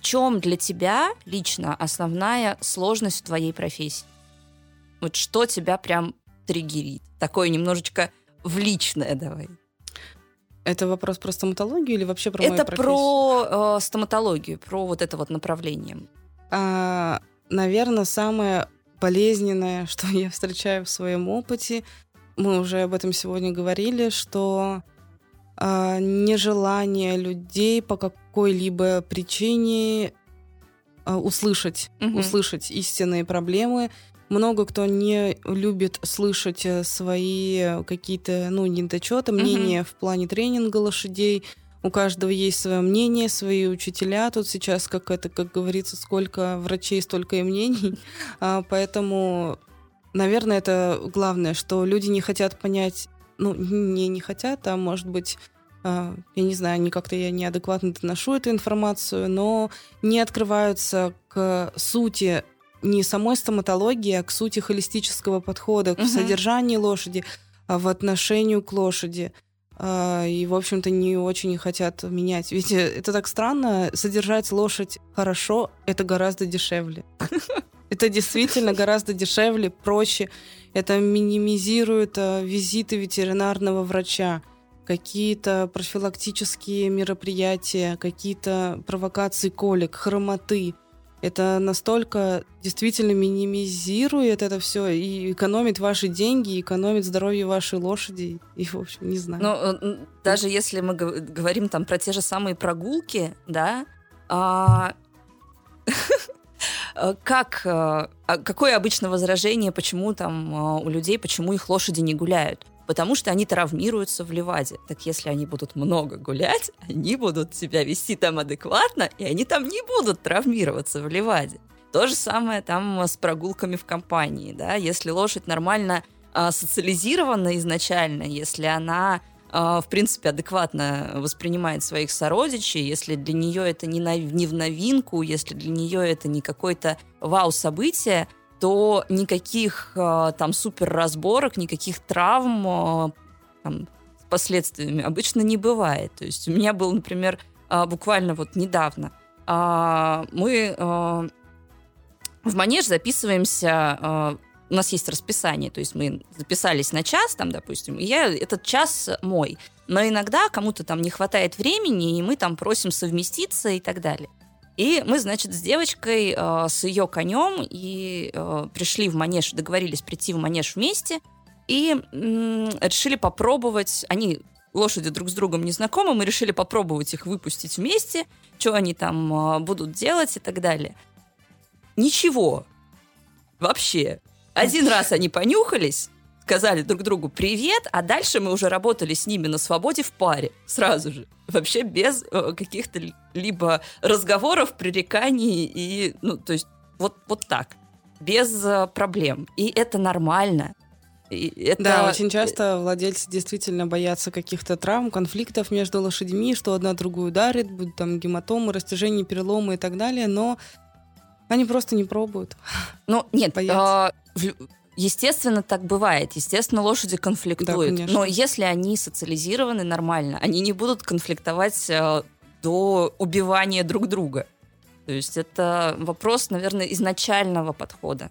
[SPEAKER 2] Чем для тебя лично основная сложность в твоей профессии? Вот что тебя прям триггерит? Такое немножечко в личное давай.
[SPEAKER 3] Это вопрос про стоматологию или вообще про
[SPEAKER 2] это
[SPEAKER 3] мою
[SPEAKER 2] профессию? Это про э, стоматологию, про вот это вот направление.
[SPEAKER 3] А, наверное, самое болезненное, что я встречаю в своем опыте, мы уже об этом сегодня говорили, что а, нежелание людей по какой-либо причине а, услышать, угу. услышать истинные проблемы много кто не любит слышать э, свои какие-то, ну, недочеты, мнения uh-huh. в плане тренинга лошадей. У каждого есть свое мнение, свои учителя. Тут сейчас, как это, как говорится, сколько врачей, столько и мнений. А, поэтому, наверное, это главное, что люди не хотят понять ну, не, не хотят, а может быть я не знаю, не как-то я неадекватно доношу эту информацию, но не открываются к сути не самой стоматологии, а к сути холистического подхода к угу. содержанию лошади, а в отношению к лошади. И, в общем-то, не очень хотят менять. Ведь э, это так странно, содержать лошадь хорошо — это гораздо дешевле. Это действительно гораздо дешевле, проще. Это минимизирует визиты ветеринарного врача, какие-то профилактические мероприятия, какие-то провокации колик, хромоты — это настолько действительно минимизирует это все и экономит ваши деньги, экономит здоровье вашей лошади. И, в общем, не знаю.
[SPEAKER 2] Но ну, даже если мы говорим там про те же самые прогулки, да, а... как, а, какое обычно возражение, почему там у людей, почему их лошади не гуляют? Потому что они травмируются в Ливаде. Так если они будут много гулять, они будут себя вести там адекватно, и они там не будут травмироваться в Ливаде. То же самое там с прогулками в компании, да, если лошадь нормально э, социализирована изначально, если она э, в принципе, адекватно воспринимает своих сородичей, если для нее это не в новинку, если для нее это не какое-то вау-событие, то никаких э, там супер разборок, никаких травм э, там, с последствиями обычно не бывает. То есть у меня был, например, э, буквально вот недавно мы в манеж записываемся у нас есть расписание, то есть мы записались на час, там, допустим, и я этот час мой. Но иногда кому-то там не хватает времени, и мы там просим совместиться и так далее. И мы, значит, с девочкой, э, с ее конем, и э, пришли в манеж, договорились прийти в манеж вместе, и м- решили попробовать, они лошади друг с другом не знакомы, мы решили попробовать их выпустить вместе, что они там э, будут делать и так далее. Ничего. Вообще. Один раз они понюхались, сказали друг другу привет, а дальше мы уже работали с ними на свободе в паре сразу же. Вообще без э, каких-то либо разговоров, пререканий и, ну, то есть вот, вот так, без э, проблем. И это нормально.
[SPEAKER 3] И это... Да, очень часто владельцы действительно боятся каких-то травм, конфликтов между лошадьми, что одна другую ударит, будут там гематомы, растяжения, переломы и так далее, но они просто не пробуют.
[SPEAKER 2] Ну, нет, э, Естественно, так бывает. Естественно, лошади конфликтуют. Да, Но если они социализированы нормально, они не будут конфликтовать э, до убивания друг друга. То есть это вопрос, наверное, изначального подхода.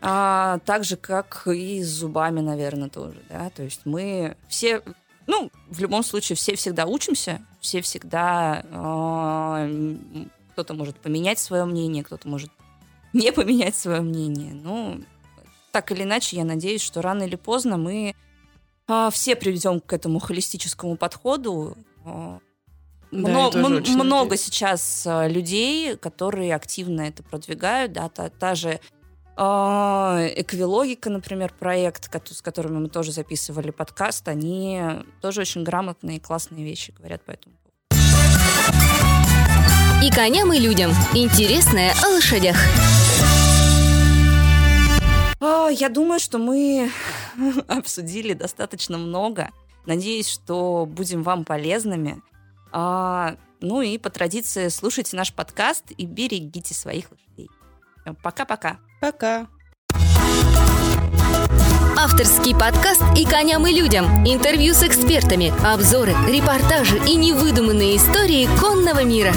[SPEAKER 2] А, так же, как и с зубами, наверное, тоже. Да? То есть мы все, ну, в любом случае, все всегда учимся, все всегда... Э, кто-то может поменять свое мнение, кто-то может не поменять свое мнение. Ну, так или иначе, я надеюсь, что рано или поздно мы а, все приведем к этому холистическому подходу. А, да, Мно, много надеюсь. сейчас а, людей, которые активно это продвигают, да, та, та же а, Эквилогика, например, проект, с которыми мы тоже записывали подкаст, они тоже очень грамотные и классные вещи говорят по этому
[SPEAKER 1] И коням, и людям. Интересное о лошадях.
[SPEAKER 2] А, я думаю, что мы обсудили достаточно много. Надеюсь, что будем вам полезными. А, ну и по традиции слушайте наш подкаст и берегите своих лошадей. Пока-пока.
[SPEAKER 3] Пока.
[SPEAKER 1] Авторский подкаст «И коням, и людям». Интервью с экспертами, обзоры, репортажи и невыдуманные истории конного мира.